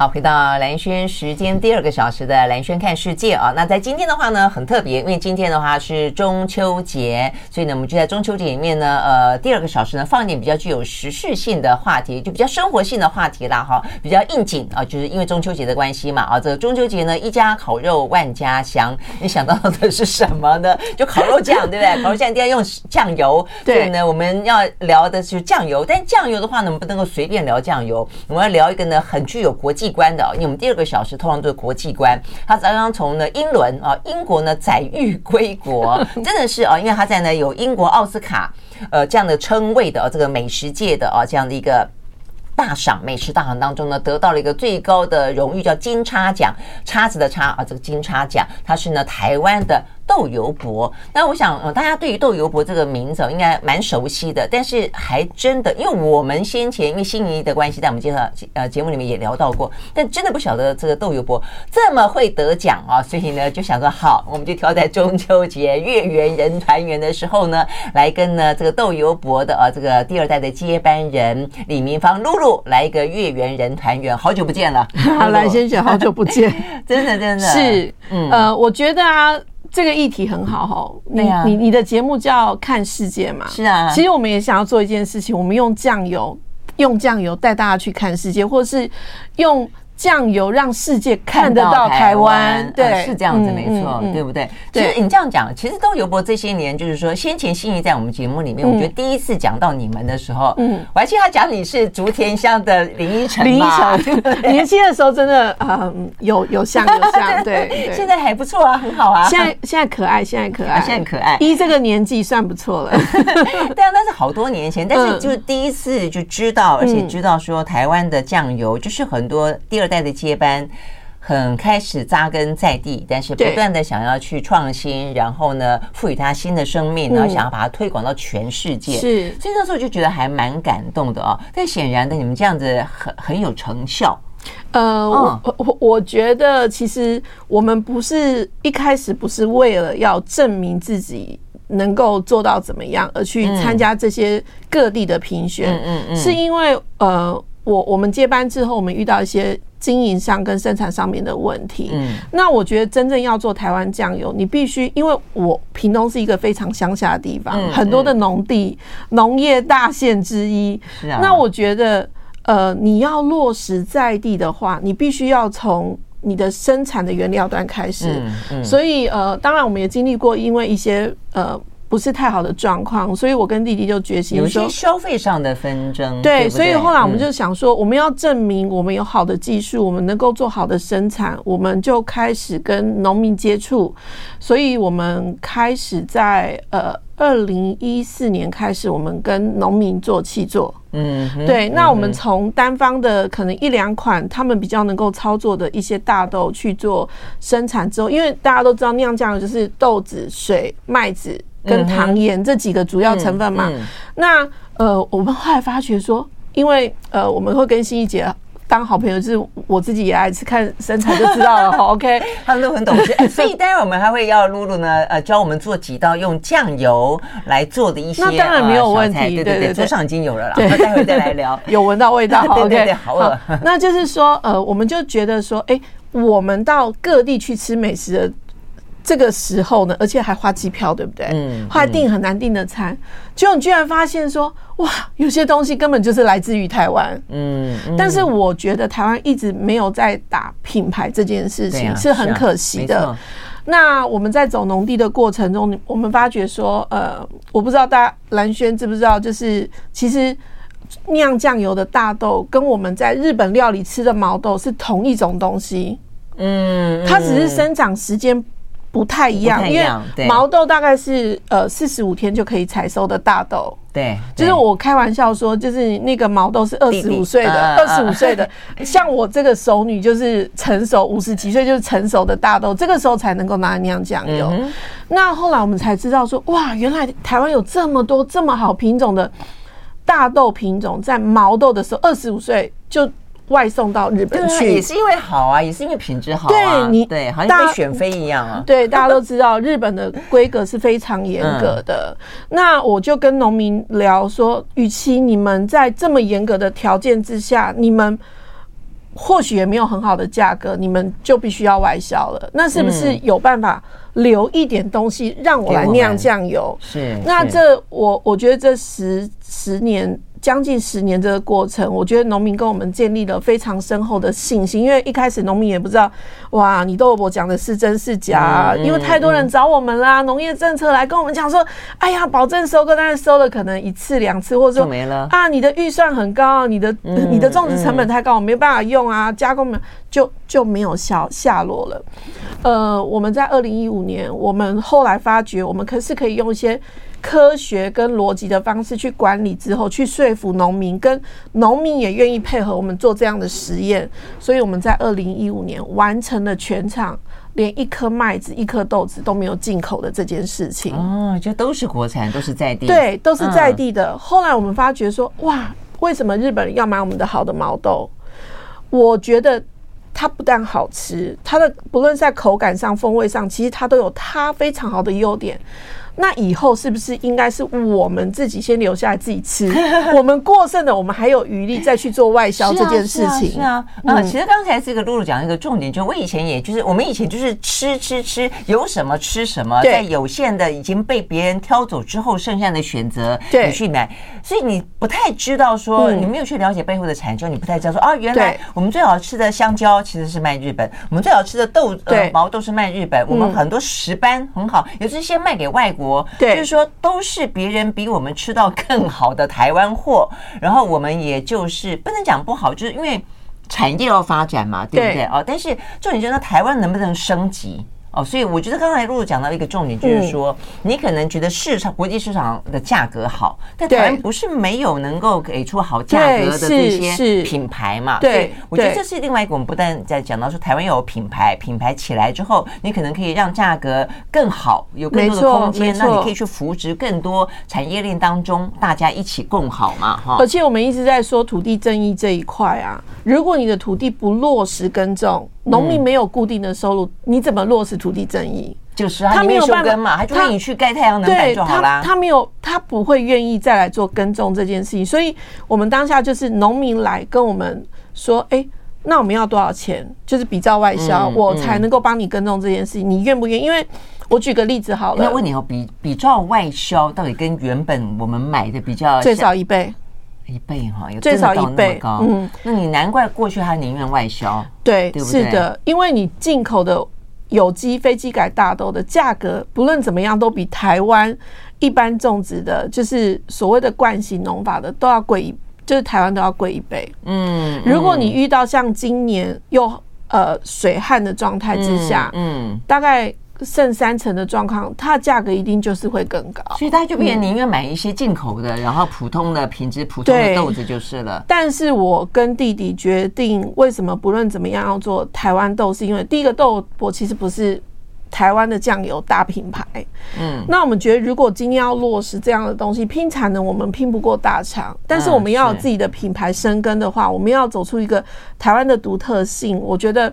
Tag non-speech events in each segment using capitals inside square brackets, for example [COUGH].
好，回到蓝轩时间第二个小时的蓝轩看世界啊。那在今天的话呢，很特别，因为今天的话是中秋节，所以呢，我们就在中秋节里面呢，呃，第二个小时呢，放一点比较具有时事性的话题，就比较生活性的话题啦，哈，比较应景啊，就是因为中秋节的关系嘛，啊，这个中秋节呢，一家烤肉万家香，你想到的是什么呢？就烤肉酱，对不对？[LAUGHS] 烤肉酱一定要用酱油，对，所以呢，我们要聊的是酱油，但酱油的话呢，我们不能够随便聊酱油，我们要聊一个呢，很具有国际观的，因为我们第二个小时通常都是国际观。他刚刚从呢英伦啊，英国呢载誉归国，[LAUGHS] 真的是啊，因为他在呢有英国奥斯卡呃这样的称谓的这个美食界的啊这样的一个大赏美食大赏当中呢，得到了一个最高的荣誉，叫金叉奖，叉子的叉啊，这个金叉奖，它是呢台湾的。豆油伯，那我想，呃，大家对于豆油伯这个名字应该蛮熟悉的，但是还真的，因为我们先前因为心仪的关系，在我们介绍呃节目里面也聊到过，但真的不晓得这个豆油伯这么会得奖啊，所以呢就想说，好，我们就挑在中秋节月圆人团圆。的时候呢，来跟呢这个豆油伯的啊这个第二代的接班人李明芳露露来一个月圆人团圆，好久不见了，[LAUGHS] 蓝先生，好久不见，[LAUGHS] 真的真的。是，嗯呃，我觉得啊。这个议题很好哈，你你你的节目叫看世界嘛？是啊，其实我们也想要做一件事情，我们用酱油，用酱油带大家去看世界，或是用。酱油让世界看得到台湾，对，是这样子，没错，对不对？其实你这样讲，其实都油伯这些年，就是说先前心仪在我们节目里面，我觉得第一次讲到你们的时候，嗯，我还记得他讲你是竹田乡的林依晨，林依晨，[LAUGHS] 年轻的时候真的嗯，有有像有像，[LAUGHS] 对，现在还不错啊，很好啊，现在现在可爱，现在可爱，现在可爱，一这个年纪算不错了，[LAUGHS] 对啊，那是好多年前，但是就是第一次就知道，而且知道说台湾的酱油就是很多第二。代的接班很开始扎根在地，但是不断的想要去创新，然后呢，赋予它新的生命，然后想要把它推广到全世界。是，所以那时候就觉得还蛮感动的哦。但显然的，你们这样子很很有成效。呃，我我我觉得其实我们不是一开始不是为了要证明自己能够做到怎么样而去参加这些各地的评选，嗯嗯嗯，是因为呃。我我们接班之后，我们遇到一些经营上跟生产上面的问题。嗯，那我觉得真正要做台湾酱油，你必须，因为我屏东是一个非常乡下的地方，很多的农地，农业大县之一。那我觉得，呃，你要落实在地的话，你必须要从你的生产的原料端开始。嗯嗯。所以，呃，当然我们也经历过，因为一些呃。不是太好的状况，所以我跟弟弟就决心说，有些消费上的纷争。对，对对，所以后来我们就想说，我们要证明我们有好的技术，我们能够做好的生产，我们就开始跟农民接触。所以我们开始在呃二零一四年开始，我们跟农民做气做。嗯，对。那我们从单方的可能一两款他们比较能够操作的一些大豆去做生产之后，因为大家都知道酿酱油就是豆子、水、麦子。跟糖盐这几个主要成分嘛，那呃，我们后来发觉说，因为呃，我们会跟心怡姐当好朋友，就是我自己也爱吃，看身材就知道了。[LAUGHS] OK，他们都很懂。事，[LAUGHS] 所以待会我们还会要露露呢，呃，教我们做几道用酱油来做的一些，那当然没有问题，对对对，桌上已经有了啦，那待会再来聊，[LAUGHS] 有闻到味道，对对对，好饿。那就是说，呃，我们就觉得说，哎，我们到各地去吃美食的。这个时候呢，而且还花机票，对不对？嗯，后来订很难订的餐，结果你居然发现说，哇，有些东西根本就是来自于台湾。嗯，但是我觉得台湾一直没有在打品牌这件事情，是很可惜的。那我们在走农地的过程中，我们发觉说，呃，我不知道大家蓝轩知不知道，就是其实酿酱油的大豆跟我们在日本料理吃的毛豆是同一种东西。嗯，它只是生长时间。不太一样，因为毛豆大概是呃四十五天就可以采收的大豆。对，就是我开玩笑说，就是那个毛豆是二十五岁的，二十五岁的，[LAUGHS] 像我这个熟女就是成熟五十几岁就是成熟的大豆，这个时候才能够拿来酿酱油。那后来我们才知道说，哇，原来台湾有这么多这么好品种的大豆品种，在毛豆的时候二十五岁就。外送到日本去，也是因为好啊，也是因为品质好啊。对，你对，好像被选妃一样啊。[LAUGHS] 对，大家都知道日本的规格是非常严格的。那我就跟农民聊说，与其你们在这么严格的条件之下，你们或许也没有很好的价格，你们就必须要外销了。那是不是有办法留一点东西让我来酿酱油？是。那这我我觉得这十十年。将近十年这个过程，我觉得农民跟我们建立了非常深厚的信心。因为一开始农民也不知道，哇，你豆伯讲的是真是假，因为太多人找我们啦。农业政策来跟我们讲说，哎呀，保证收割，但是收了可能一次两次，或者说没了啊，你的预算很高，你的 [LAUGHS] 你的种植成本太高，我没办法用啊，加工就就没有下下落了。呃，我们在二零一五年，我们后来发觉，我们可是可以用一些。科学跟逻辑的方式去管理之后，去说服农民，跟农民也愿意配合我们做这样的实验，所以我们在二零一五年完成了全场连一颗麦子、一颗豆子都没有进口的这件事情。哦，这都是国产，都是在地，对，都是在地的。后来我们发觉说，哇，为什么日本人要买我们的好的毛豆？我觉得它不但好吃，它的不论在口感上、风味上，其实它都有它非常好的优点。那以后是不是应该是我们自己先留下来自己吃？[LAUGHS] 我们过剩的，我们还有余力再去做外销这件事情。是啊，啊，其实刚才这个露露讲一个重点，就我以前也就是我们以前就是吃吃吃，有什么吃什么，在有限的已经被别人挑走之后，剩下的选择你去买，所以你不太知道说你没有去了解背后的产就你不太知道说啊，原来我们最好吃的香蕉其实是卖日本，我们最好吃的豆呃毛豆是卖日本，我们很多石斑很好，也是先卖给外国。对，就是说都是别人比我们吃到更好的台湾货，[LAUGHS] 然后我们也就是不能讲不好，就是因为产业要发展嘛，对不对？哦，但是重点就是台湾能不能升级？哦，所以我觉得刚才露露讲到一个重点，就是说，你可能觉得市场国际市场的价格好，但台湾不是没有能够给出好价格的这些品牌嘛？对，我觉得这是另外一个。我们不但在讲到说台湾有品牌，品牌起来之后，你可能可以让价格更好，有更多的空间，那你可以去扶植更多产业链当中大家一起共好嘛？哈。而且我们一直在说土地正义这一块啊，如果你的土地不落实耕种。农民没有固定的收入，嗯、你怎么落实土地正义？就是他没有办法嘛，他就让你去盖太阳能板就好啦。他没有，他不会愿意再来做耕种这件事情。所以，我们当下就是农民来跟我们说：“哎、欸，那我们要多少钱？就是比照外销，嗯、我才能够帮你耕种这件事情。嗯、你愿不愿意？因为我举个例子好了，那问你哦，比比照外销到底跟原本我们买的比较，最少一倍。”一倍哈，最少一倍，嗯，那你难怪过去他宁愿外销，对，是的，因为你进口的有机非机改大豆的价格，不论怎么样，都比台湾一般种植的，就是所谓的惯性农法的，都要贵一，就是台湾都要贵一倍。嗯，如果你遇到像今年又呃水旱的状态之下，嗯，大概。剩三成的状况，它的价格一定就是会更高，所以大家就变宁愿买一些进口的，嗯、然后普通的品质普通的豆子就是了。但是我跟弟弟决定，为什么不论怎么样要做台湾豆，是因为第一个豆我其实不是台湾的酱油大品牌，嗯，那我们觉得如果今天要落实这样的东西，拼产能我们拼不过大厂，但是我们要有自己的品牌生根的话，嗯、我们要走出一个台湾的独特性，我觉得。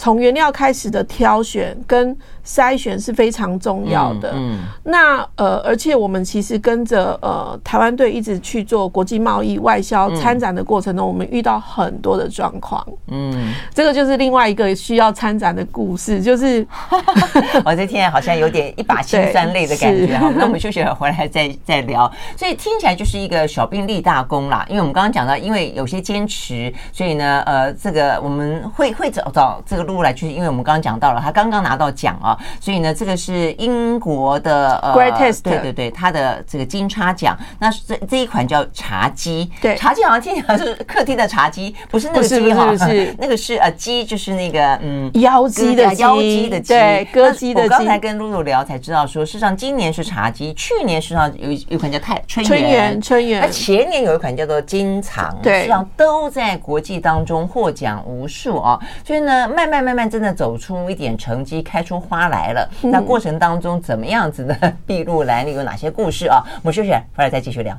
从原料开始的挑选跟筛选是非常重要的。嗯，嗯那呃，而且我们其实跟着呃台湾队一直去做国际贸易外销参展的过程中，我们遇到很多的状况。嗯，这个就是另外一个需要参展的故事，就是 [LAUGHS] 我这天好像有点一把辛酸泪的感觉 [LAUGHS] 哈。那我们休息了回来再再聊。所以听起来就是一个小兵立大功啦。因为我们刚刚讲到，因为有些坚持，所以呢，呃，这个我们会会找找这个。路来就是因为我们刚刚讲到了，他刚刚拿到奖啊，所以呢，这个是英国的呃，Great Taste，对对对，它的这个金叉奖。那这这一款叫茶几，对，茶几好像听起来是客厅的茶几，不是那个鸡哈，是 [LAUGHS] 那个是呃鸡，就是那个嗯腰鸡的腰鸡的鸡，对，歌姬的鸡。我刚才跟露露聊才知道说，事实上今年是茶几，去年实际上有有一款叫太春春园春园，而前年有一款叫做金藏，对，实际上都在国际当中获奖无数啊。所以呢，慢慢。慢慢真的走出一点成绩，开出花来了。那过程当中怎么样子的 [LAUGHS] 筚路蓝缕有哪些故事啊？我们休息，回来再继续聊。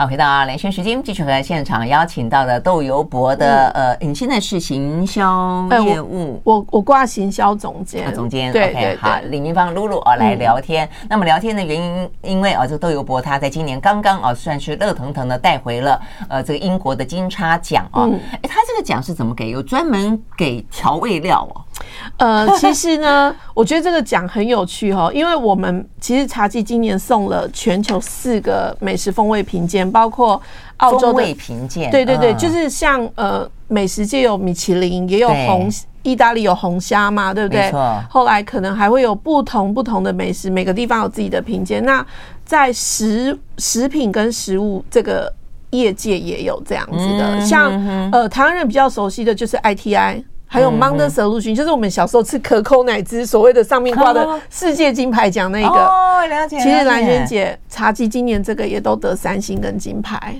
好，回到啊，连线时间，继续和现场邀请到的豆油博的、嗯、呃，你现在是行销业务，呃、我我挂行销总监，啊、总监，对 OK，好，李明芳露露啊来聊天。嗯、那么聊天的原因，因为啊，这个豆油博他在今年刚刚啊，算是热腾腾的带回了呃这个英国的金叉奖啊。哎、嗯，他这个奖是怎么给？有专门给调味料哦。呃，其实呢，[LAUGHS] 我觉得这个奖很有趣哈，因为我们其实茶记今年送了全球四个美食风味评鉴，包括澳洲的评鉴，对对对，就是像呃美食界有米其林，也有红意大利有红虾嘛，对不对？后来可能还会有不同不同的美食，每个地方有自己的评鉴。那在食食品跟食物这个业界也有这样子的，像呃台湾人比较熟悉的就是 ITI。还有 Mount Solution，就是我们小时候吃可口奶汁，所谓的上面挂的世界金牌奖那个。哦，了解。其实蓝萱姐茶几今年这个也都得三星跟金牌，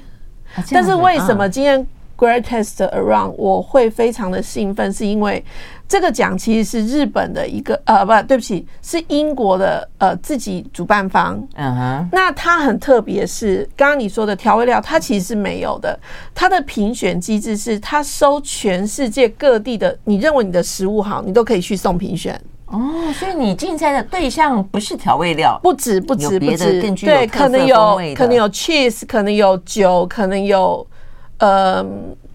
但是为什么今天？Greatest Around，我会非常的兴奋，是因为这个奖其实是日本的一个呃，不对不起，是英国的呃自己主办方。嗯哼，那它很特别，是刚刚你说的调味料，它其实是没有的。它的评选机制是，它收全世界各地的，你认为你的食物好，你都可以去送评选。哦，所以你竞赛的对象不是调味料，不止不止不止，对，可能有可能有 cheese，可能有酒，可能有。呃，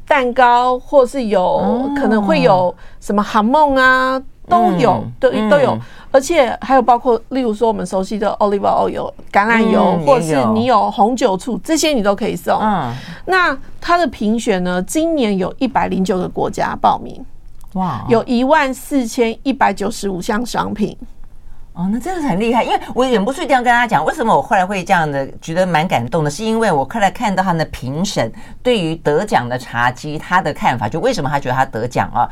蛋糕，或是有可能会有什么哈梦啊，都有，都都有，而且还有包括，例如说我们熟悉的 olive oil 橄榄油，或是你有红酒醋，这些你都可以送。嗯，那它的评选呢，今年有一百零九个国家报名，哇，有一万四千一百九十五项商品。哦，那真的是很厉害，因为我忍不住一定要跟大家讲，为什么我后来会这样的觉得蛮感动的，是因为我后来看到他的评审对于得奖的茶几他的看法，就为什么他觉得他得奖啊？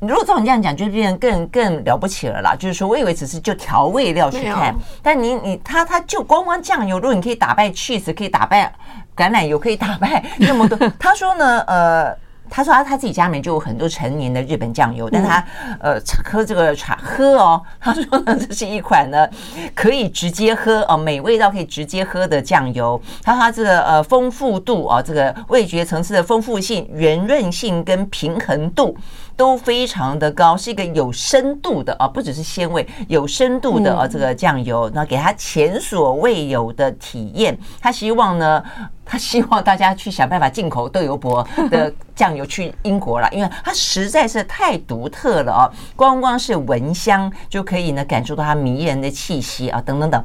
如果照你这样讲，就变得更更了不起了啦。就是说我以为只是就调味料去看，但你你他他就光光酱油，如果你可以打败 cheese，可以打败橄榄油，可以打败那么多，[LAUGHS] 他说呢，呃。他说他他自己家里面就有很多陈年的日本酱油，但他呃喝这个茶喝哦，他说呢，这是一款呢可以直接喝哦，美味到可以直接喝的酱油。他说他这个呃丰富度啊，这个味觉层次的丰富性、圆润性跟平衡度都非常的高，是一个有深度的啊，不只是鲜味，有深度的啊这个酱油，那给他前所未有的体验。他希望呢。他希望大家去想办法进口豆油博 [LAUGHS] 的酱油去英国了，因为它实在是太独特了哦，光光是闻香就可以呢感受到它迷人的气息啊，等等等。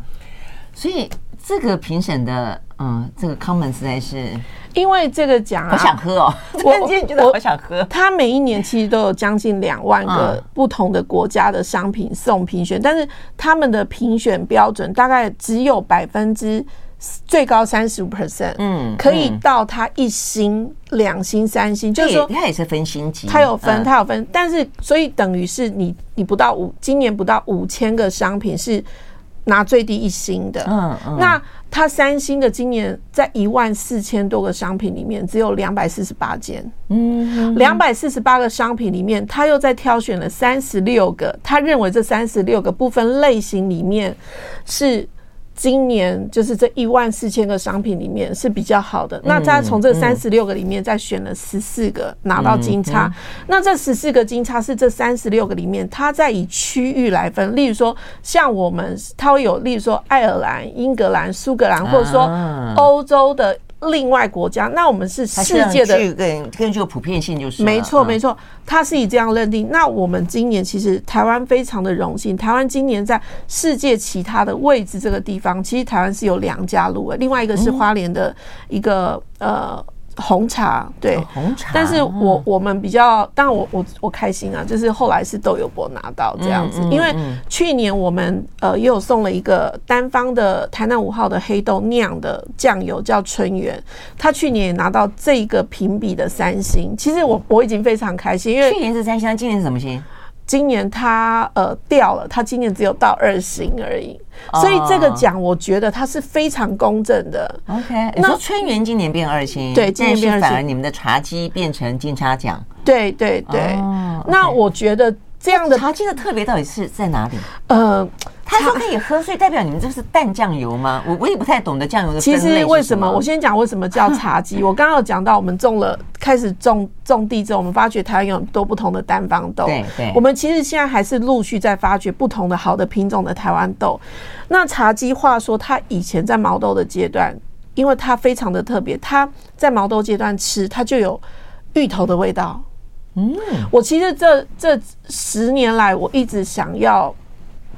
所以这个评审的嗯，这个 comment 实在是，因为这个奖啊，好想喝哦，我 [LAUGHS] 今天觉得好想喝。他每一年其实都有将近两万个不同的国家的商品送评选，但是他们的评选标准大概只有百分之。最高三十五 percent，嗯，可以到他一星、两星、三星，就是说它也是分星级，它有分，它有分，但是所以等于是你你不到五，今年不到五千个商品是拿最低一星的，嗯嗯，那它三星的今年在一万四千多个商品里面只有两百四十八件，嗯，两百四十八个商品里面，他又在挑选了三十六个，他认为这三十六个部分类型里面是。今年就是这一万四千个商品里面是比较好的，那他从这三十六个里面再选了十四个拿到金叉，那这十四个金叉是这三十六个里面，它再以区域来分，例如说像我们它会有，例如说爱尔兰、英格兰、苏格兰，或者说欧洲的。另外国家，那我们是世界的，跟跟这个普遍性就是没错没错，他是以这样认定。那我们今年其实台湾非常的荣幸，台湾今年在世界其他的位置这个地方，其实台湾是有两家入围，另外一个是花莲的一个呃。红茶。对，红茶，但是我我们比较，当然我我我开心啊，就是后来是豆油博拿到这样子，因为去年我们呃也有送了一个单方的台南五号的黑豆酿的酱油叫春园，他去年也拿到这个评比的三星，其实我我已经非常开心，因为去年是三星，今年是什么星？今年他呃掉了，他今年只有到二星而已，所以这个奖我觉得它是非常公正的。OK，那春园今年变二星，对，今年变二星，反而你们的茶几变成金叉奖。对对对，那我觉得这样的茶姬的特别到底是在哪里？呃，他说可以喝，所以代表你们这是淡酱油吗？我我也不太懂得酱油的。其实为什么？我先讲为什么叫茶基。[LAUGHS] 我刚刚有讲到，我们种了，开始种种地之后，我们发觉台湾有很多不同的单方豆。对对。我们其实现在还是陆续在发掘不同的好的品种的台湾豆。那茶基话说，它以前在毛豆的阶段，因为它非常的特别，它在毛豆阶段吃，它就有芋头的味道。嗯，我其实这这十年来，我一直想要。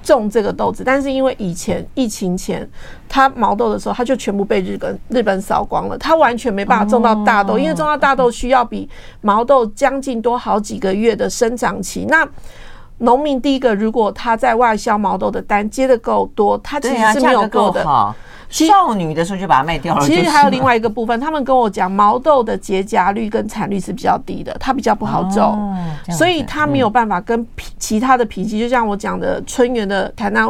种这个豆子，但是因为以前疫情前，它毛豆的时候，它就全部被日本日本扫光了，它完全没办法种到大豆，因为种到大豆需要比毛豆将近多好几个月的生长期。那农民第一个，如果他在外销毛豆的单接的够多，他其实是没有够的。少女的时候就把它卖掉了。其实还有另外一个部分，他们跟我讲，毛豆的结荚率跟产率是比较低的，它比较不好种，所以它没有办法跟其他的品系，就像我讲的春园的台南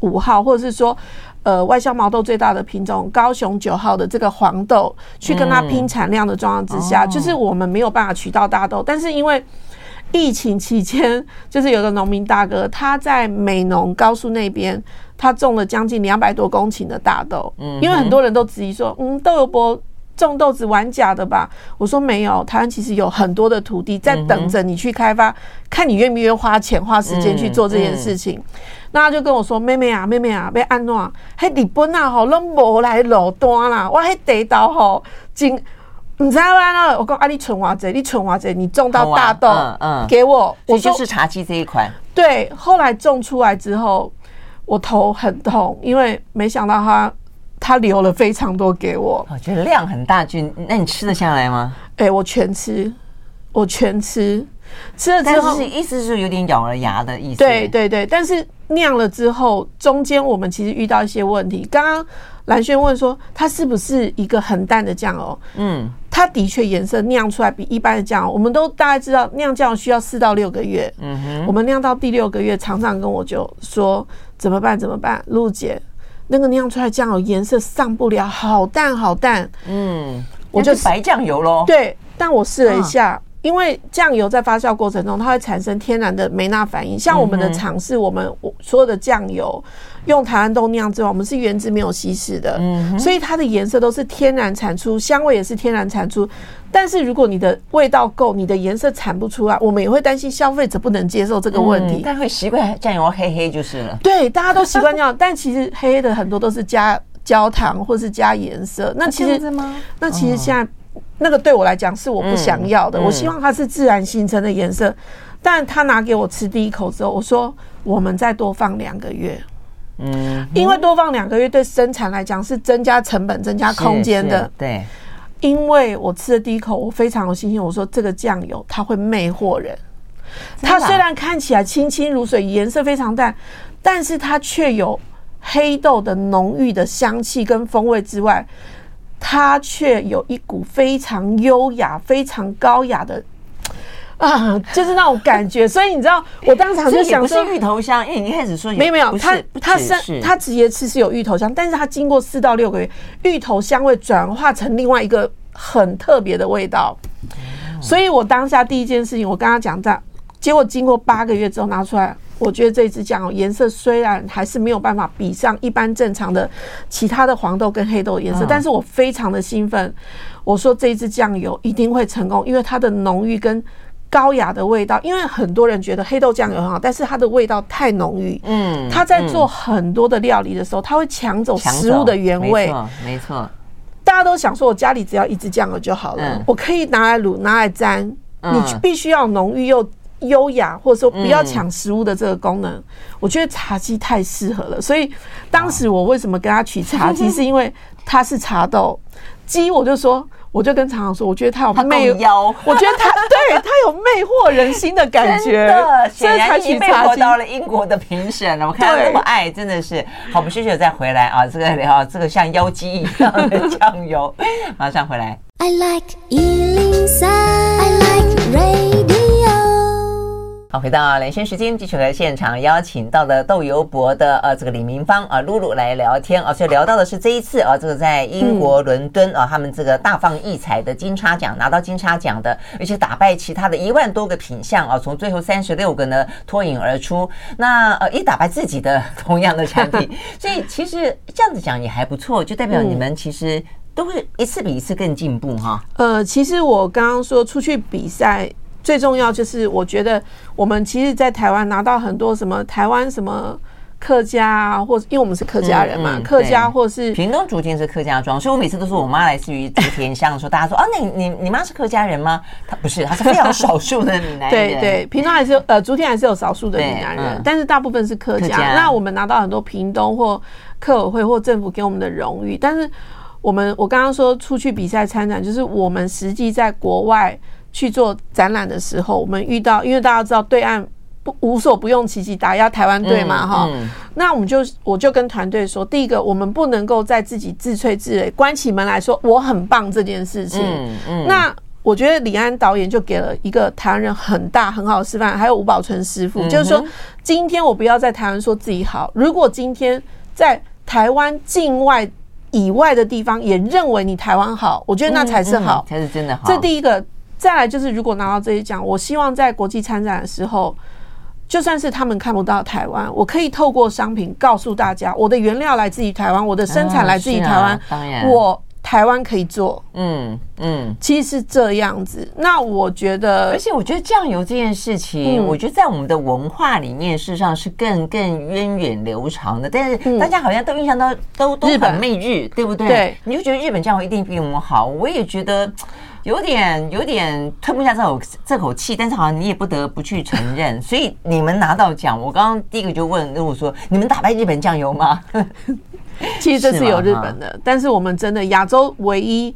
五号，或者是说呃外销毛豆最大的品种高雄九号的这个黄豆，去跟它拼产量的状况之下，就是我们没有办法取到大豆。但是因为疫情期间，就是有个农民大哥，他在美浓高速那边。他种了将近两百多公顷的大豆，嗯，因为很多人都质疑说，嗯，豆油波种豆子玩假的吧？我说没有，台湾其实有很多的土地在等着你去开发，看你愿不愿意花钱花时间去做这件事情。那他就跟我说，妹妹啊，妹妹啊，要安诺？嘿，日本啊，吼，拢无来落单啦，我迄地道吼，真唔知道啦。我讲啊，你存偌济，你存偌济，你种到大豆，嗯嗯，给我，我就是茶几这一款。对，后来种出来之后。我头很痛，因为没想到他他留了非常多给我。我觉得量很大，就那你吃得下来吗？哎、欸，我全吃，我全吃，吃了之后，是意思是有点咬了牙的意思。对对对，但是酿了之后，中间我们其实遇到一些问题。刚刚蓝轩问说，它是不是一个很淡的酱油？嗯。它的确颜色酿出来比一般的酱油，我们都大概知道酿酱油需要四到六个月。嗯哼，我们酿到第六个月，厂长跟我就说怎么办？怎么办？露姐，那个酿出来酱油颜色上不了，好淡好淡。嗯，我就白酱油喽。对，但我试了一下。因为酱油在发酵过程中，它会产生天然的梅纳反应。像我们的厂是我们所有的酱油用台湾豆酿之后，我们是原汁没有稀释的，所以它的颜色都是天然产出，香味也是天然产出。但是如果你的味道够，你的颜色产不出来，我们也会担心消费者不能接受这个问题。但会习惯酱油黑黑就是了。对，大家都习惯这样，但其实黑黑的很多都是加焦糖或是加颜色。那其实，那其实现在。那个对我来讲是我不想要的，我希望它是自然形成的颜色。但他拿给我吃第一口之后，我说我们再多放两个月，嗯，因为多放两个月对生产来讲是增加成本、增加空间的。对，因为我吃的第一口，我非常有信心。我说这个酱油它会魅惑人，它虽然看起来清清如水，颜色非常淡，但是它却有黑豆的浓郁的香气跟风味之外。它却有一股非常优雅、非常高雅的啊，就是那种感觉。所以你知道，我当场就想说，不是芋头香，因为你一开始说没有没有，它它是它直接吃是有芋头香，但是它经过四到六个月，芋头香味转化成另外一个很特别的味道。所以我当下第一件事情，我跟他讲这样，结果经过八个月之后拿出来。我觉得这支酱油颜色虽然还是没有办法比上一般正常的其他的黄豆跟黑豆的颜色，但是我非常的兴奋。我说这支酱油一定会成功，因为它的浓郁跟高雅的味道。因为很多人觉得黑豆酱油很好，但是它的味道太浓郁。嗯，它在做很多的料理的时候，它会抢走食物的原味。没错，没错。大家都想说，我家里只要一支酱油就好了，我可以拿来卤，拿来沾。你必须要浓郁又。优雅，或者说不要抢食物的这个功能，嗯、我觉得茶几太适合了。所以当时我为什么跟他取茶几，[LAUGHS] 是因为它是茶豆。鸡我就说，我就跟常常说，我觉得他有魅，我觉得他 [LAUGHS] 对他有魅惑人心的感觉。显然你魅惑到了英国的评审了。我看他那么爱，真的是。好，我们休息再回来啊，这个聊这个像妖姬一样的酱油，马上回来。I like 103, I like radio 好，回到连线时间，继续和现场邀请到的豆油博的呃这个李明芳啊露露来聊天啊，所以聊到的是这一次啊这个在英国伦敦啊他们这个大放异彩的金叉奖拿到金叉奖的，而且打败其他的一万多个品相啊，从最后三十六个呢脱颖而出，那呃也打败自己的同样的产品，所以其实这样子讲也还不错，就代表你们其实都会一次比一次更进步哈。呃，其实我刚刚说出去比赛。最重要就是，我觉得我们其实，在台湾拿到很多什么台湾什么客家啊，或者因为我们是客家人嘛，客家或是屏东竹田是客家庄，所以我每次都说我妈来自于竹田乡的时候，大家说啊，你你你妈是客家人吗？她不是，她是非常少数的闽南人。对对，屏东还是有呃竹田还是有少数的闽南人，但是大部分是客家。那我们拿到很多屏东或客委会或政府给我们的荣誉，但是我们我刚刚说出去比赛参展，就是我们实际在国外。去做展览的时候，我们遇到，因为大家知道对岸不无所不用其极打压台湾队嘛，哈、嗯嗯，那我们就我就跟团队说，第一个，我们不能够在自己自吹自擂，关起门来说我很棒这件事情。嗯嗯，那我觉得李安导演就给了一个台湾人很大很好的示范，还有吴宝春师傅，就是说，今天我不要在台湾说自己好，如果今天在台湾境外以外的地方也认为你台湾好，我觉得那才是好，才是真的好。这第一个。再来就是，如果拿到这些奖，我希望在国际参展的时候，就算是他们看不到台湾，我可以透过商品告诉大家，我的原料来自于台湾，我的生产来自于台湾，当然，我台湾可以做。嗯嗯，其实是这样子。那我觉得，而且我觉得酱油这件事情，我觉得在我们的文化里面，事实上是更更源远流长的。但是大家好像都印象到都都很媚日，对不对？对，你就觉得日本酱油一定比我们好。我也觉得。有点有点吞不下这口这口气，但是好像你也不得不去承认。所以你们拿到奖，我刚刚第一个就问，如果说你们打败日本酱油吗？[LAUGHS] 其实这是有日本的，但是我们真的亚洲唯一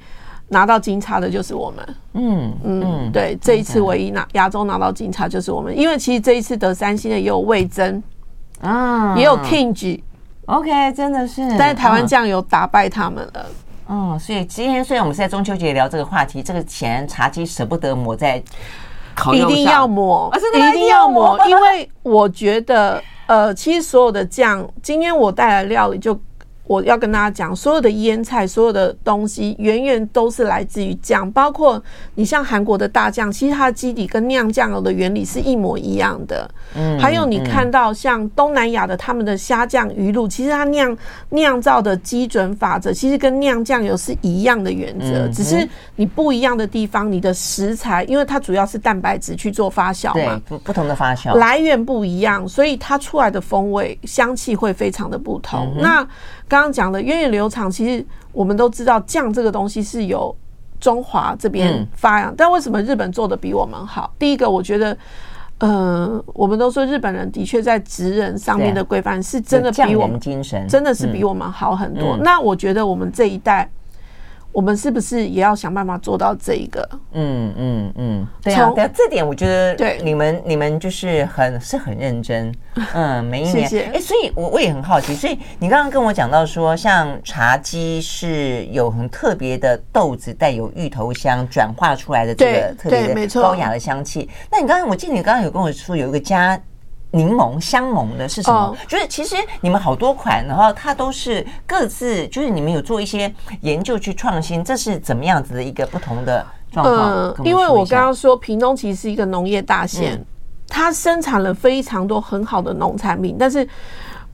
拿到金叉的就是我们。嗯嗯，对，这一次唯一拿亚洲拿到金叉就是我们，因为其实这一次得三星的也有魏征，啊，也有 King，OK，真的是，但是台湾酱油打败他们了。嗯，所以今天虽然我们是在中秋节聊这个话题，这个钱茶几舍不得抹在烤肉上，一定要抹，一定要抹，因为我觉得，呃，其实所有的酱，今天我带来料理就。我要跟大家讲，所有的腌菜，所有的东西，远远都是来自于酱。包括你像韩国的大酱，其实它的基底跟酿酱油的原理是一模一样的。嗯，还有你看到像东南亚的他们的虾酱、鱼露，其实它酿酿造的基准法则，其实跟酿酱油是一样的原则，只是你不一样的地方，你的食材，因为它主要是蛋白质去做发酵嘛，不不同的发酵来源不一样，所以它出来的风味、香气会非常的不同。那刚刚讲的源远流长，其实我们都知道酱这个东西是由中华这边发扬，但为什么日本做的比我们好？第一个，我觉得，呃，我们都说日本人的确在职人上面的规范是真的比我们精神真的是比我们好很多。那我觉得我们这一代。我们是不是也要想办法做到这一个？嗯嗯嗯，对啊，对啊，这点我觉得，对你们你们就是很是很认真，[LAUGHS] 嗯，每一年，哎，所以我我也很好奇，所以你刚刚跟我讲到说，像茶姬是有很特别的豆子带有芋头香转化出来的这个特别的高雅的香气。那你刚刚我记得你刚刚有跟我说有一个加。柠檬香檬的是什么？就是其实你们好多款，然后它都是各自，就是你们有做一些研究去创新，这是怎么样子的一个不同的状况？嗯，因为我刚刚说屏东其实是一个农业大县，它生产了非常多很好的农产品，但是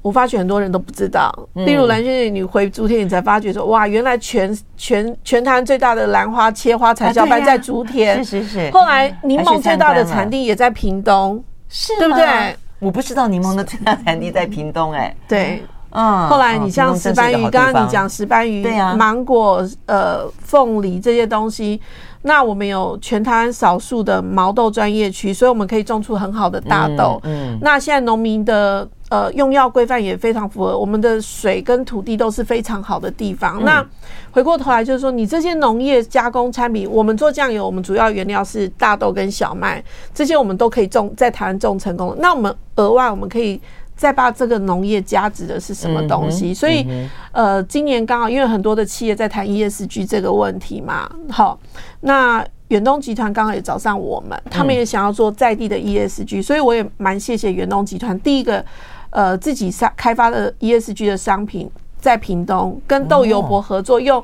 我发觉很多人都不知道。例如蓝萱，你回竹田，你才发觉说，哇，原来全全全台最大的兰花切花产销班在竹田，是是是。后来柠檬最大的产地也在屏东，是对不对？我不知道柠檬的最大产地在屏东哎、欸，对，嗯，后来你像石斑鱼，刚刚你讲石斑鱼，对啊，芒果、呃，凤梨这些东西，那我们有全台湾少数的毛豆专业区，所以我们可以种出很好的大豆。嗯，那现在农民的呃用药规范也非常符合，我们的水跟土地都是非常好的地方。那回过头来就是说，你这些农业加工产品，我们做酱油，我们主要原料是大豆跟小麦，这些我们都可以种在台湾种成功。那我们额外我们可以再把这个农业加值的是什么东西？所以，呃，今年刚好因为很多的企业在谈 ESG 这个问题嘛，好，那远东集团刚刚也找上我们，他们也想要做在地的 ESG，所以我也蛮谢谢远东集团。第一个，呃，自己商开发的 ESG 的商品，在屏东跟豆油博合作，用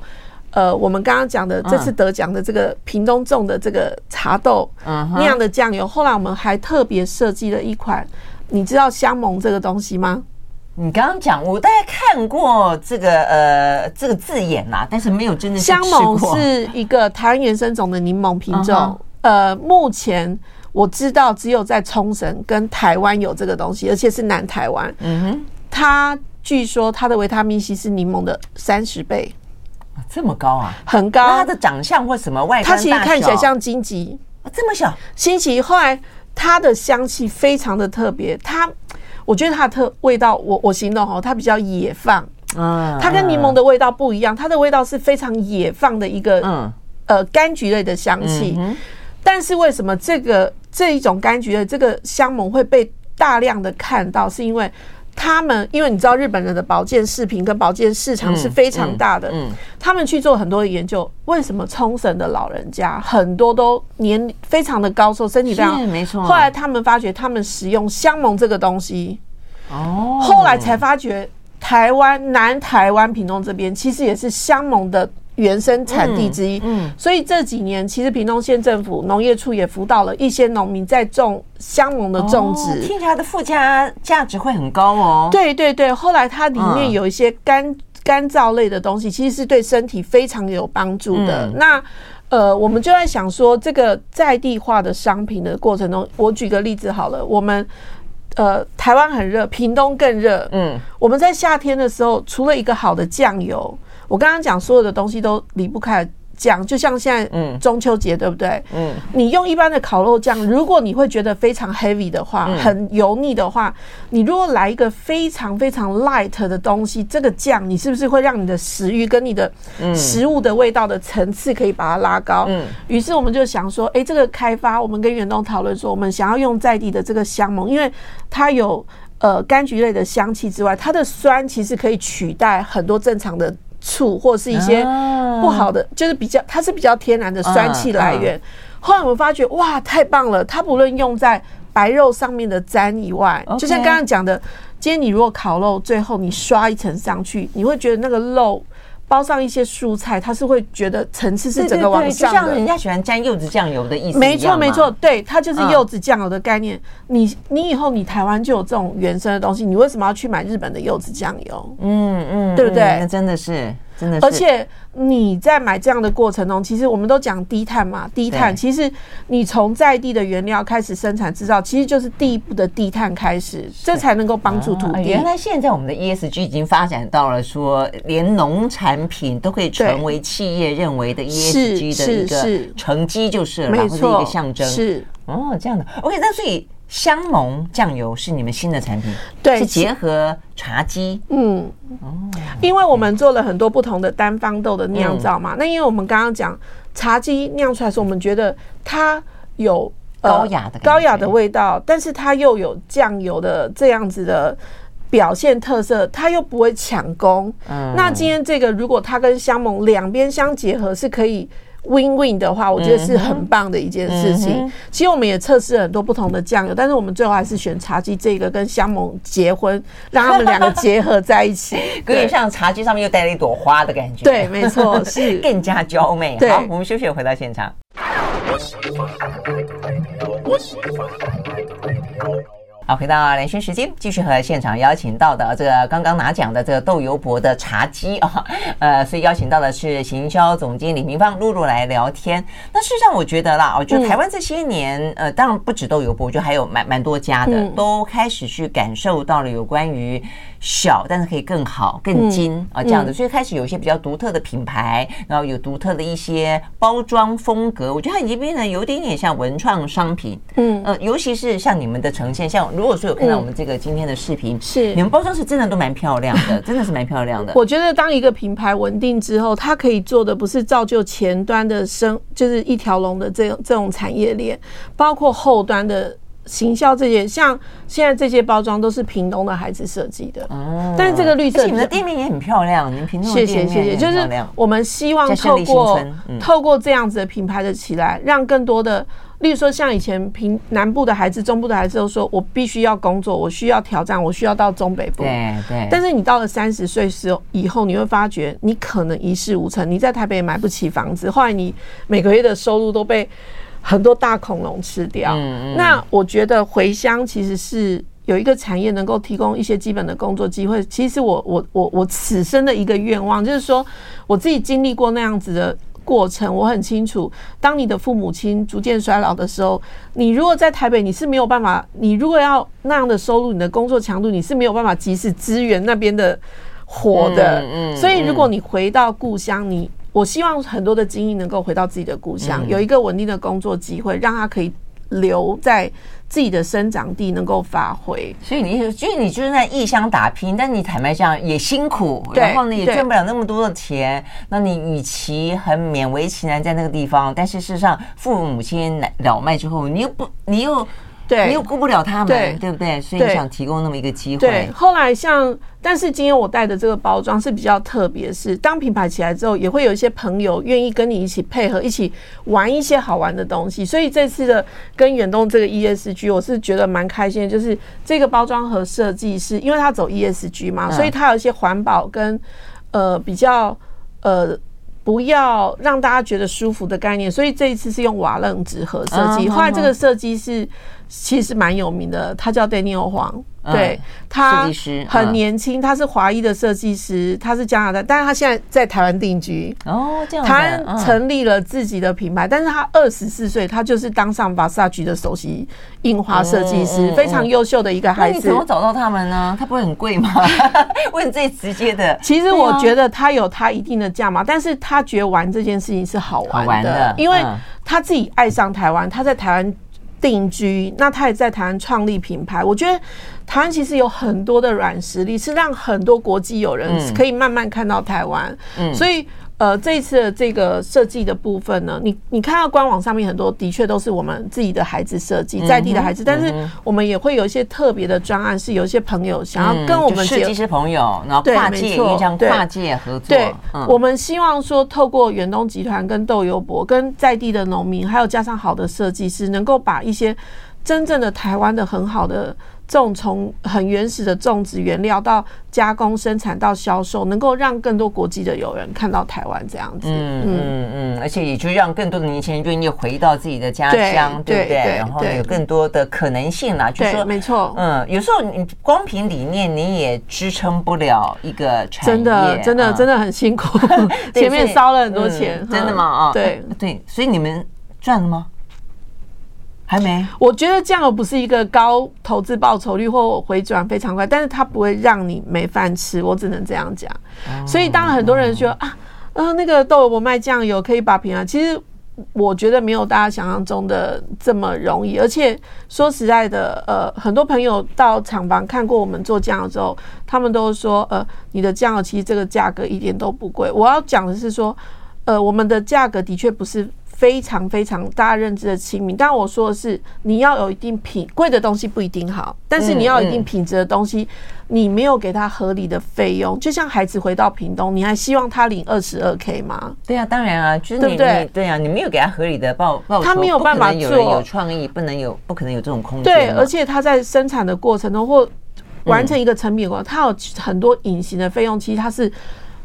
呃我们刚刚讲的这次得奖的这个屏东种的这个茶豆酿的酱油。后来我们还特别设计了一款，你知道香檬这个东西吗？你刚刚讲，我大概看过这个呃这个字眼啦，但是没有真的香檬是一个台湾原生种的柠檬品种。Uh huh. 呃，目前我知道只有在冲绳跟台湾有这个东西，而且是南台湾。嗯哼、uh，huh. 它据说它的维他命 C 是柠檬的三十倍，这么高啊？很高。它的长相或什么外观？它其实看起来像荆棘，这么小。荆棘，后来它的香气非常的特别，它。我觉得它的特味道，我我形容哦，它比较野放，啊，它跟柠檬的味道不一样，它的味道是非常野放的一个，嗯，呃，柑橘类的香气。但是为什么这个这一种柑橘的这个香檬会被大量的看到？是因为他们，因为你知道日本人的保健视频跟保健市场是非常大的，嗯，他们去做很多的研究，为什么冲绳的老人家很多都年非常的高寿，身体非常没错。后来他们发觉，他们使用香檬这个东西，哦，后来才发觉台湾南台湾屏东这边其实也是香檬的。原生产地之一，嗯，嗯，所以这几年其实屏东县政府农业处也辅导了一些农民在种香农的种植，哦，听起来的附加价值会很高哦。对对对，后来它里面有一些干干燥类的东西，其实是对身体非常有帮助的。嗯，那呃，我们就在想说，这个在地化的商品的过程中，我举个例子好了，我们呃台湾很热，屏东更热，嗯，我们在夏天的时候，除了一个好的酱油。我刚刚讲所有的东西都离不开酱，就像现在中秋节，对不对？嗯，你用一般的烤肉酱，如果你会觉得非常 heavy 的话，很油腻的话，你如果来一个非常非常 light 的东西，这个酱你是不是会让你的食欲跟你的食物的味道的层次可以把它拉高？嗯，于是我们就想说，哎，这个开发，我们跟远东讨论说，我们想要用在地的这个香檬，因为它有呃柑橘类的香气之外，它的酸其实可以取代很多正常的。醋或是一些不好的，就是比较，它是比较天然的酸气来源。后来我们发觉，哇，太棒了！它不论用在白肉上面的粘以外，就像刚刚讲的，今天你如果烤肉，最后你刷一层上去，你会觉得那个肉。包上一些蔬菜，他是会觉得层次是整个往上的，就像人家喜欢沾柚子酱油的意思。没错，没错，对，它就是柚子酱油的概念。你你以后你台湾就有这种原生的东西，你为什么要去买日本的柚子酱油？嗯嗯，对不对？那真的是。真的是，而且你在买这样的过程中，其实我们都讲低碳嘛，低碳。其实你从在地的原料开始生产制造，其实就是第一步的低碳开始，这才能够帮助土地。原来现在我们的 ESG 已经发展到了说，连农产品都可以成为企业认为的 ESG 的一个成绩，就是了，或者一个象征。是哦，这样的。OK，那所以。香檬酱油是你们新的产品，对，是结合茶基，嗯，哦，因为我们做了很多不同的单方豆的酿造嘛，嗯、那因为我们刚刚讲茶基酿出来时，我们觉得它有高雅的高雅的味道，但是它又有酱油的这样子的表现特色，它又不会抢功。嗯，那今天这个如果它跟香檬两边相结合，是可以。Win-win 的话，我觉得是很棒的一件事情。嗯嗯、其实我们也测试了很多不同的酱油，但是我们最后还是选茶基这个跟香檬结婚，让他们两个结合在一起，[LAUGHS] 有点像茶几上面又带了一朵花的感觉。对，没错，[LAUGHS] 是更加娇媚。好，我们休息回到现场。好，回到连线时间，继续和现场邀请到的这个刚刚拿奖的这个豆油博的茶几啊，呃，所以邀请到的是行销总监李明芳露露来聊天。那事实上，我觉得啦，我觉得台湾这些年，呃，当然不止豆油博，我觉得还有蛮蛮多家的，都开始去感受到了有关于。小，但是可以更好、更精啊，这样子，所以开始有一些比较独特的品牌，然后有独特的一些包装风格。我觉得它已经变得有点点像文创商品，嗯呃，尤其是像你们的呈现，像如果说有看到我们这个今天的视频，是你们包装是真的都蛮漂亮的，[LAUGHS] 真的是蛮漂亮的。我觉得当一个品牌稳定之后，它可以做的不是造就前端的生，就是一条龙的这种这种产业链，包括后端的。行销这些，像现在这些包装都是屏东的孩子设计的。哦，但是这个绿色，你们的店面也很漂亮，你们屏东。谢谢谢谢，就是我们希望透过、嗯、透过这样子的品牌的起来，让更多的。例如说，像以前平南部的孩子、中部的孩子都说，我必须要工作，我需要挑战，我需要到中北部。对对。但是你到了三十岁时候以后，你会发觉你可能一事无成。你在台北也买不起房子，后来你每个月的收入都被很多大恐龙吃掉。嗯嗯。那我觉得回乡其实是有一个产业能够提供一些基本的工作机会。其实我我我我此生的一个愿望就是说，我自己经历过那样子的。过程我很清楚，当你的父母亲逐渐衰老的时候，你如果在台北，你是没有办法。你如果要那样的收入，你的工作强度，你是没有办法及时支援那边的活的。嗯，所以如果你回到故乡，你我希望很多的精英能够回到自己的故乡，有一个稳定的工作机会，让他可以留在。自己的生长地能够发挥，所以你就是你就是在异乡打拼，但你坦白讲也辛苦，然后呢也赚不了那么多的钱。那你与其很勉为其难在那个地方，但是事实上父母亲老迈之后，你又不你又。对，你又顾不了他们，对，对不对？所以你想提供那么一个机会。对，后来像，但是今天我带的这个包装是比较特别，是当品牌起来之后，也会有一些朋友愿意跟你一起配合，一起玩一些好玩的东西。所以这次的跟远东这个 ESG，我是觉得蛮开心的，就是这个包装盒设计是因为它走 ESG 嘛，所以它有一些环保跟呃比较呃。不要让大家觉得舒服的概念，所以这一次是用瓦楞纸盒设计。后来这个设计是其实蛮有名的，他叫 Daniel 黄。对，他很年轻，他是华裔的设计师，他是加拿大，但是他现在在台湾定居。哦，这样子。他成立了自己的品牌，但是他二十四岁，他就是当上 Versace 的首席印花设计师，非常优秀的一个孩子。你怎么找到他们呢？他不会很贵吗？[LAUGHS] 问最直接的。其实我觉得他有他一定的价码，但是他觉得玩这件事情是好玩的，因为他自己爱上台湾，他在台湾。定居，那他也在台湾创立品牌。我觉得台湾其实有很多的软实力，是让很多国际友人可以慢慢看到台湾。嗯，所以。呃，这一次的这个设计的部分呢，你你看到官网上面很多的确都是我们自己的孩子设计，在地的孩子，但是我们也会有一些特别的专案，是有一些朋友想要跟我们设计师朋友，然后跨界，这样跨界合作。对，我们希望说，透过远东集团跟豆油博，跟在地的农民，还有加上好的设计师，能够把一些真正的台湾的很好的。这种从很原始的种植原料到加工生产到销售，能够让更多国际的友人看到台湾这样子。嗯嗯嗯，而且也就让更多的年轻人愿意回到自己的家乡，对不对？然后有更多的可能性啦。就是说，没错。嗯，有时候你光凭理念你也支撑不了一个产业，真的真的真的很辛苦，[LAUGHS] [LAUGHS] 前面烧了很多钱，真的吗？啊，对对，所以你们赚了吗？还没，我觉得酱油不是一个高投资报酬率或回转非常快，但是它不会让你没饭吃，我只能这样讲。所以当然很多人说啊，呃，那个豆油我卖酱油可以把平啊，其实我觉得没有大家想象中的这么容易。而且说实在的，呃，很多朋友到厂房看过我们做酱油之后，他们都说，呃，你的酱油其实这个价格一点都不贵。我要讲的是说，呃，我们的价格的确不是。非常非常大家认知的亲民，但我说的是，你要有一定品贵的东西不一定好，但是你要一定品质的东西，你没有给他合理的费用，就像孩子回到屏东，你还希望他领二十二 K 吗？对啊，当然啊，就是你对？对啊，你没有给他合理的报报，他没有办法做，有创意，不能有，不可能有这种空间。对，而且他在生产的过程中或完成一个成品过程，他有很多隐形的费用，其实他是。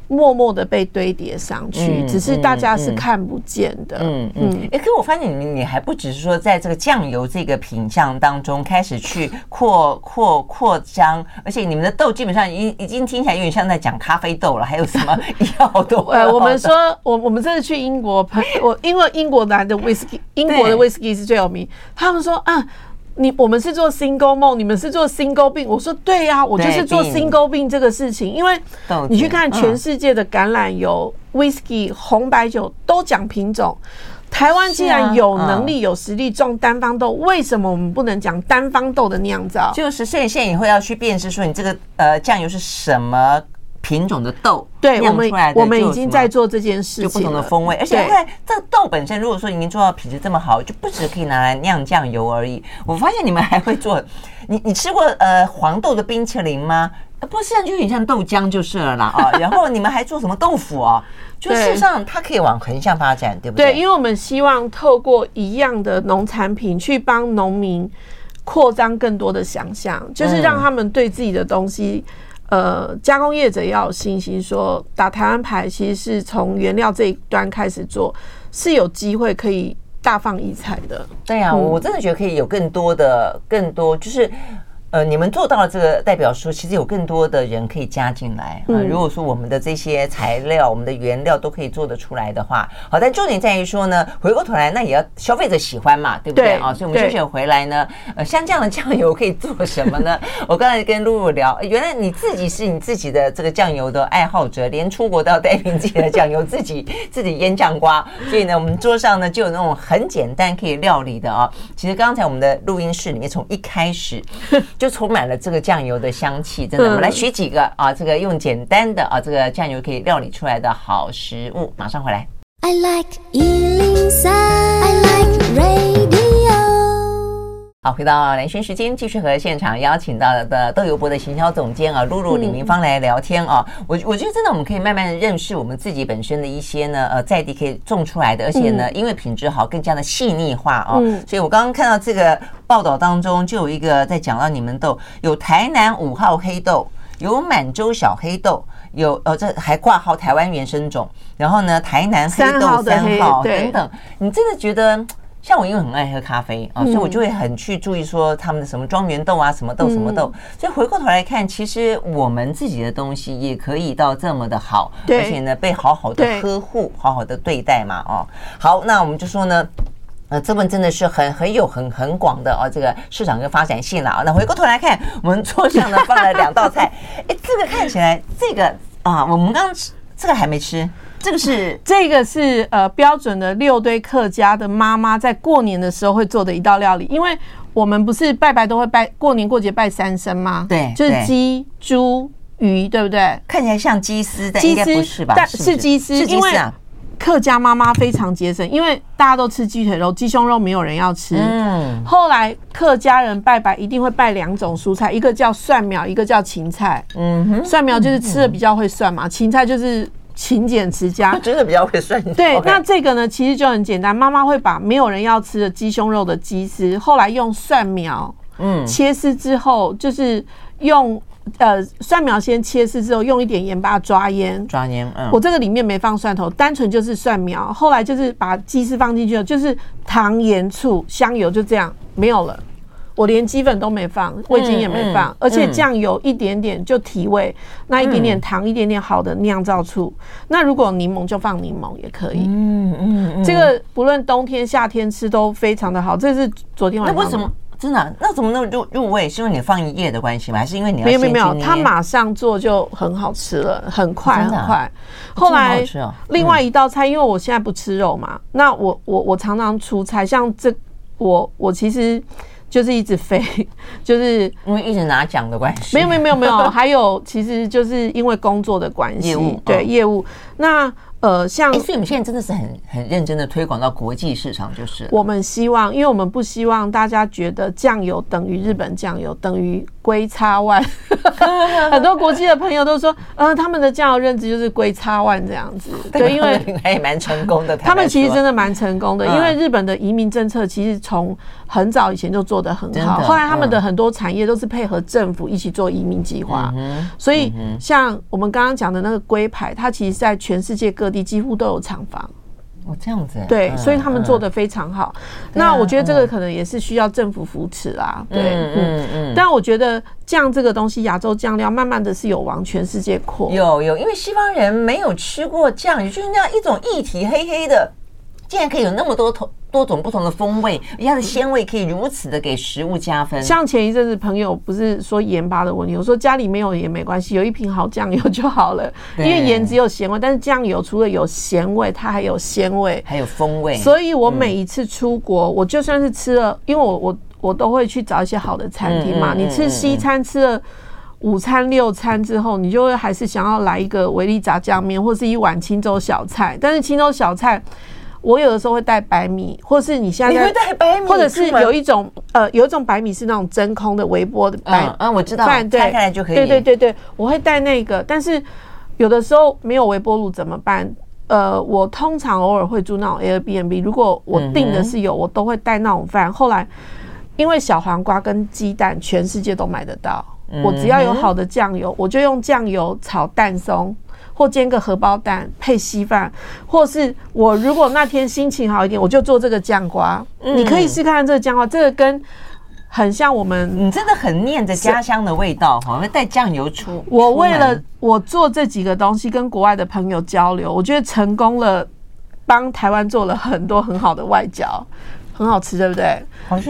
默默的被堆叠上去，只是大家是看不见的。嗯嗯。哎，可是我发现你你还不只是说在这个酱油这个品相当中开始去扩 [LAUGHS] 扩扩张，而且你们的豆基本上已经已经听起来有点像在讲咖啡豆了。还有什么药豆？[LAUGHS] 呃，我们说，我我们这次去英国，我因为英国来的威士忌，英国的威士忌是最有名。他们说啊。你我们是做 single malt，你们是做 single bean。我说对呀、啊，我就是做 single bean 这个事情。因为你去看全世界的橄榄油、whisky、红白酒都讲品种，台湾既然有能力、有实力种单方豆，为什么我们不能讲单方豆的酿造？就是现现在也会要去辨识说，你这个呃酱油是什么品种的豆，对，我们我们已经在做这件事情，就不同的风味，而且因为这个豆本身，如果说已经做到品质这么好，就不只可以拿来酿酱油而已。我发现你们还会做，[LAUGHS] 你你吃过呃黄豆的冰淇淋吗？不是，就有点像豆浆就是了啦啊。[LAUGHS] 然后你们还做什么豆腐啊？就事实上它可以往横向发展，对不对？对，因为我们希望透过一样的农产品去帮农民。扩张更多的想象，就是让他们对自己的东西，嗯、呃，加工业者要有信心，说打台湾牌，其实是从原料这一端开始做，是有机会可以大放异彩的。对呀、啊，我真的觉得可以有更多的、更多，就是。呃，你们做到了这个，代表说其实有更多的人可以加进来啊。如果说我们的这些材料、我们的原料都可以做得出来的话，好，但重点在于说呢，回过头来，那也要消费者喜欢嘛，对不对啊？所以我们休息回来呢，呃，像这样的酱油可以做什么呢？我刚才跟露露聊，原来你自己是你自己的这个酱油的爱好者，连出国都要带瓶自己的酱油，自己自己腌酱瓜。所以呢，我们桌上呢就有那种很简单可以料理的啊。其实刚才我们的录音室里面从一开始就。[LAUGHS] 就充满了这个酱油的香气，真的。我们来学几个啊，这个用简单的啊，这个酱油可以料理出来的好食物。马上回来。I like 103, I like 好，回到兰萱时间，继续和现场邀请到的豆油博的行销总监啊，露露李明芳来聊天啊。我我觉得真的，我们可以慢慢的认识我们自己本身的一些呢，呃，在地可以种出来的，而且呢，因为品质好，更加的细腻化啊。所以我刚刚看到这个报道当中，就有一个在讲到你们豆有台南五号黑豆，有满洲小黑豆，有呃这还挂号台湾原生种，然后呢，台南黑豆三号等等，你真的觉得？像我因为很爱喝咖啡啊，所以我就会很去注意说他们的什么庄园豆啊，什么豆什么豆。所以回过头来看，其实我们自己的东西也可以到这么的好，而且呢被好好的呵护、好好的对待嘛。哦，好，那我们就说呢，呃，这本真的是很很有很很广的哦，这个市场跟发展性了啊。那回过头来看，我们桌上呢放了两道菜，哎，这个看起来这个啊，我们刚刚吃这个还没吃。这个是这个是呃标准的六堆客家的妈妈在过年的时候会做的一道料理，因为我们不是拜拜都会拜过年过节拜三牲吗？对，就是鸡、猪、鱼，对不对？看起来像鸡丝，但应该不是吧？但是鸡丝，因为客家妈妈非常节省，因为大家都吃鸡腿肉、鸡胸肉，没有人要吃。嗯，后来客家人拜拜一定会拜两种蔬菜，一个叫蒜苗，一个叫芹菜。嗯哼，蒜苗就是吃的比较会蒜嘛，芹菜就是。勤俭持家，[LAUGHS] 真的比较会算。对，那这个呢，其实就很简单。妈妈会把没有人要吃的鸡胸肉的鸡丝，后来用蒜苗，嗯，切丝之后，就是用呃蒜苗先切丝之后，用一点盐把它抓腌，抓腌。嗯，我这个里面没放蒜头，单纯就是蒜苗。后来就是把鸡丝放进去了，就是糖、盐、醋、香油，就这样，没有了。我连鸡粉都没放，味精也没放，而且酱油一点点就提味，那一点点糖，一点点好的酿造醋，那如果柠檬就放柠檬也可以。嗯嗯，这个不论冬天夏天吃都非常的好。这是昨天晚上。那为什么真的？那怎么能入入味？是因为你放一夜的关系吗？还是因为你要？没有没有没有，它马上做就很好吃了，很快很快。后来另外一道菜，因为我现在不吃肉嘛，那我我我常常出差，像这我我其实。就是一直飞，[LAUGHS] 就是因为一直拿奖的关系。没有没有没有没有，[LAUGHS] 还有其实就是因为工作的关系，业务对业务那。呃，像，所以我们现在真的是很很认真的推广到国际市场，就是我们希望，因为我们不希望大家觉得酱油等于日本酱油等于龟叉万，[LAUGHS] 很多国际的朋友都说，呃，他们的酱油认知就是龟叉万这样子，对，因为品牌也蛮成功的，[LAUGHS] 他们其实真的蛮成功的，因为日本的移民政策其实从很早以前就做得很好，后来他们的很多产业都是配合政府一起做移民计划，所以像我们刚刚讲的那个龟牌，它其实在全世界各地。几乎都有厂房哦，这样子对，所以他们做的非常好。那我觉得这个可能也是需要政府扶持啦。对，嗯嗯。但我觉得酱这个东西，亚洲酱料慢慢的是有往全世界扩。有有，因为西方人没有吃过酱，也就是那样一种液体黑黑的，竟然可以有那么多同。多种不同的风味，它的鲜味可以如此的给食物加分。像前一阵子朋友不是说盐巴的问题，我说家里没有也没关系，有一瓶好酱油就好了。[LAUGHS] 因为盐只有咸味，但是酱油除了有咸味，它还有鲜味，还有风味。所以我每一次出国，我就算是吃了，因为我我我都会去找一些好的餐厅嘛。你吃西餐吃了。午餐六餐之后，你就会还是想要来一个维力炸酱面，或是一碗清粥小菜。但是清粥小菜，我有的时候会带白米，或是你现在，你会带白米，或者是有一种呃，有一种白米是那种真空的微波的白，嗯，嗯，我知道，拆开来就可以。对对对对，我会带那个，但是有的时候没有微波炉怎么办？呃，我通常偶尔会住那种 Airbnb，如果我订的是有，我都会带那种饭。后来因为小黄瓜跟鸡蛋全世界都买得到，我只要有好的酱油，我就用酱油炒蛋松，或煎个荷包蛋配稀饭，或是我如果那天心情好一点，我就做这个酱瓜。你可以试看看这个酱瓜，这个跟。很像我们，你真的很念着家乡的味道，好像带酱油出。我为了我做这几个东西，跟国外的朋友交流，我觉得成功了，帮台湾做了很多很好的外交，很好吃，对不对？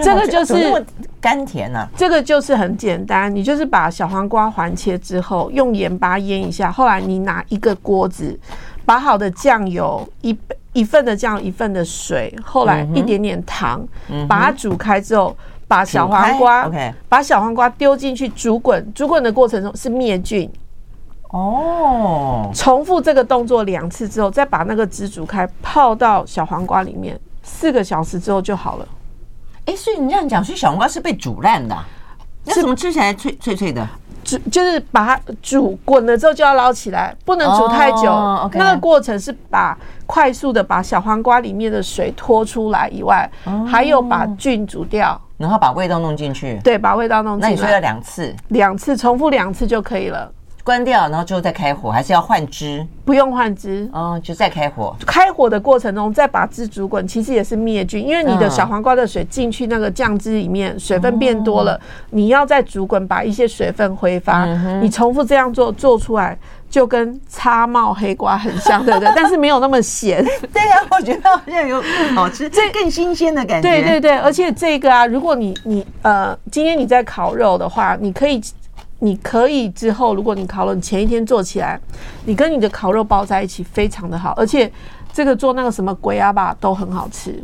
这个就是甘甜啊。这个就是很简单，你就是把小黄瓜环切之后，用盐巴腌一下，后来你拿一个锅子，把好的酱油一一份的酱油，一份的水，后来一点点糖，把它煮开之后。把小黄瓜，OK，把小黄瓜丢进去煮滚，煮滚的过程中是灭菌。哦，重复这个动作两次之后，再把那个汁煮开，泡到小黄瓜里面，四个小时之后就好了。哎，所以你这样讲，所以小黄瓜是被煮烂的，那怎么吃起来脆脆脆的？煮就是把它煮滚了之后就要捞起来，不能煮太久。Oh, okay. 那个过程是把快速的把小黄瓜里面的水拖出来以外，oh. 还有把菌煮掉，然后把味道弄进去。对，把味道弄进去。那你说要两次？两次，重复两次就可以了。关掉，然后之后再开火，还是要换汁？不用换汁，哦，就再开火。开火的过程中，再把汁煮滚，其实也是灭菌，因为你的小黄瓜的水进去那个酱汁里面，水分变多了，你要再煮滚，把一些水分挥发。你重复这样做，做出来就跟擦帽黑瓜很像，对不对？[LAUGHS] 但是没有那么咸。对呀，我觉得好像有更好吃，[LAUGHS] 这更新鲜的感觉。对对对，而且这个啊，如果你你呃，今天你在烤肉的话，你可以。你可以之后，如果你烤肉，你前一天做起来，你跟你的烤肉包在一起，非常的好。而且这个做那个什么鬼啊吧都很好吃，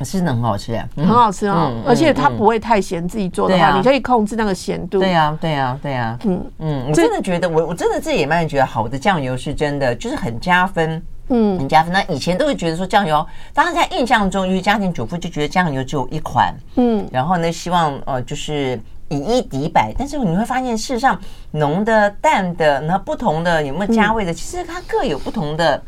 是真的很好吃呀，很好吃哦。而且它不会太咸，自己做的话，你可以控制那个咸度。对呀，对呀，对呀。嗯嗯，我真的觉得，我我真的自己也蛮觉得，好的酱油是真的就是很加分，嗯，很加分。那以前都会觉得说酱油，大家印象中，因为家庭主妇就觉得酱油只有一款，嗯，然后呢，希望呃就是。以一敌百，但是你会发现，事实上浓的、淡的，那不同的有没有加味的，其实它各有不同的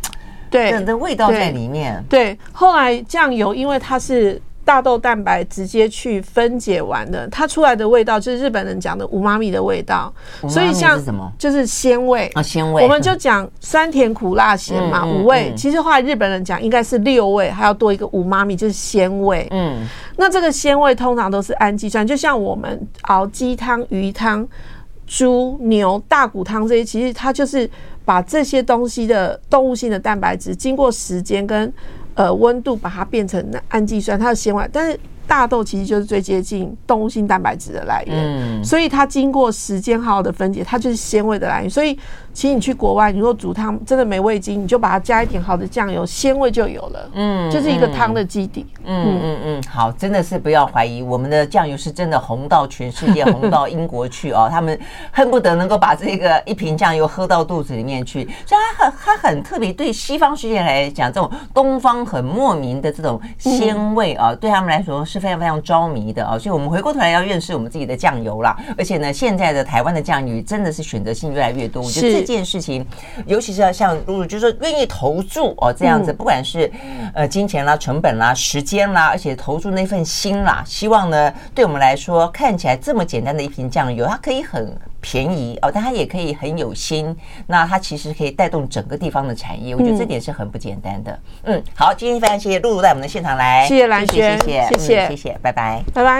对的味道在里面。对，后来酱油因为它是。大豆蛋白直接去分解完的，它出来的味道就是日本人讲的五妈咪的味道。所以像就是鲜味啊，鲜味。我们就讲酸甜苦辣咸嘛，五味。其实后来日本人讲应该是六味，还要多一个五妈咪，就是鲜味。嗯，那这个鲜味通常都是氨基酸，就像我们熬鸡汤、鱼汤、猪牛大骨汤这些，其实它就是把这些东西的动物性的蛋白质经过时间跟。呃，温度把它变成氨基酸，它的纤维，但是。大豆其实就是最接近动物性蛋白质的来源，嗯，所以它经过时间好好的分解，它就是鲜味的来源。所以，其实你去国外，你如果煮汤真的没味精，你就把它加一点好的酱油，鲜味就有了，嗯，就是一个汤的基底。嗯嗯嗯，好，真的是不要怀疑，我们的酱油是真的红到全世界，红到英国去哦，他们恨不得能够把这个一瓶酱油喝到肚子里面去。所以它很它很特别，对西方世界来讲，这种东方很莫名的这种鲜味啊，对他们来说是。非常非常着迷的啊，所以我们回过头来要认识我们自己的酱油啦。而且呢，现在的台湾的酱油真的是选择性越来越多。我觉得这件事情，尤其是要像露露，就是说愿意投注哦，这样子，不管是呃金钱啦、成本啦、时间啦，而且投注那份心啦，希望呢，对我们来说看起来这么简单的一瓶酱油，它可以很便宜哦，但它也可以很有心。那它其实可以带动整个地方的产业，我觉得这点是很不简单的。嗯，好，今天非常谢谢露露在我们的现场来，谢谢蓝轩，谢谢，谢谢。谢谢，拜拜，拜拜。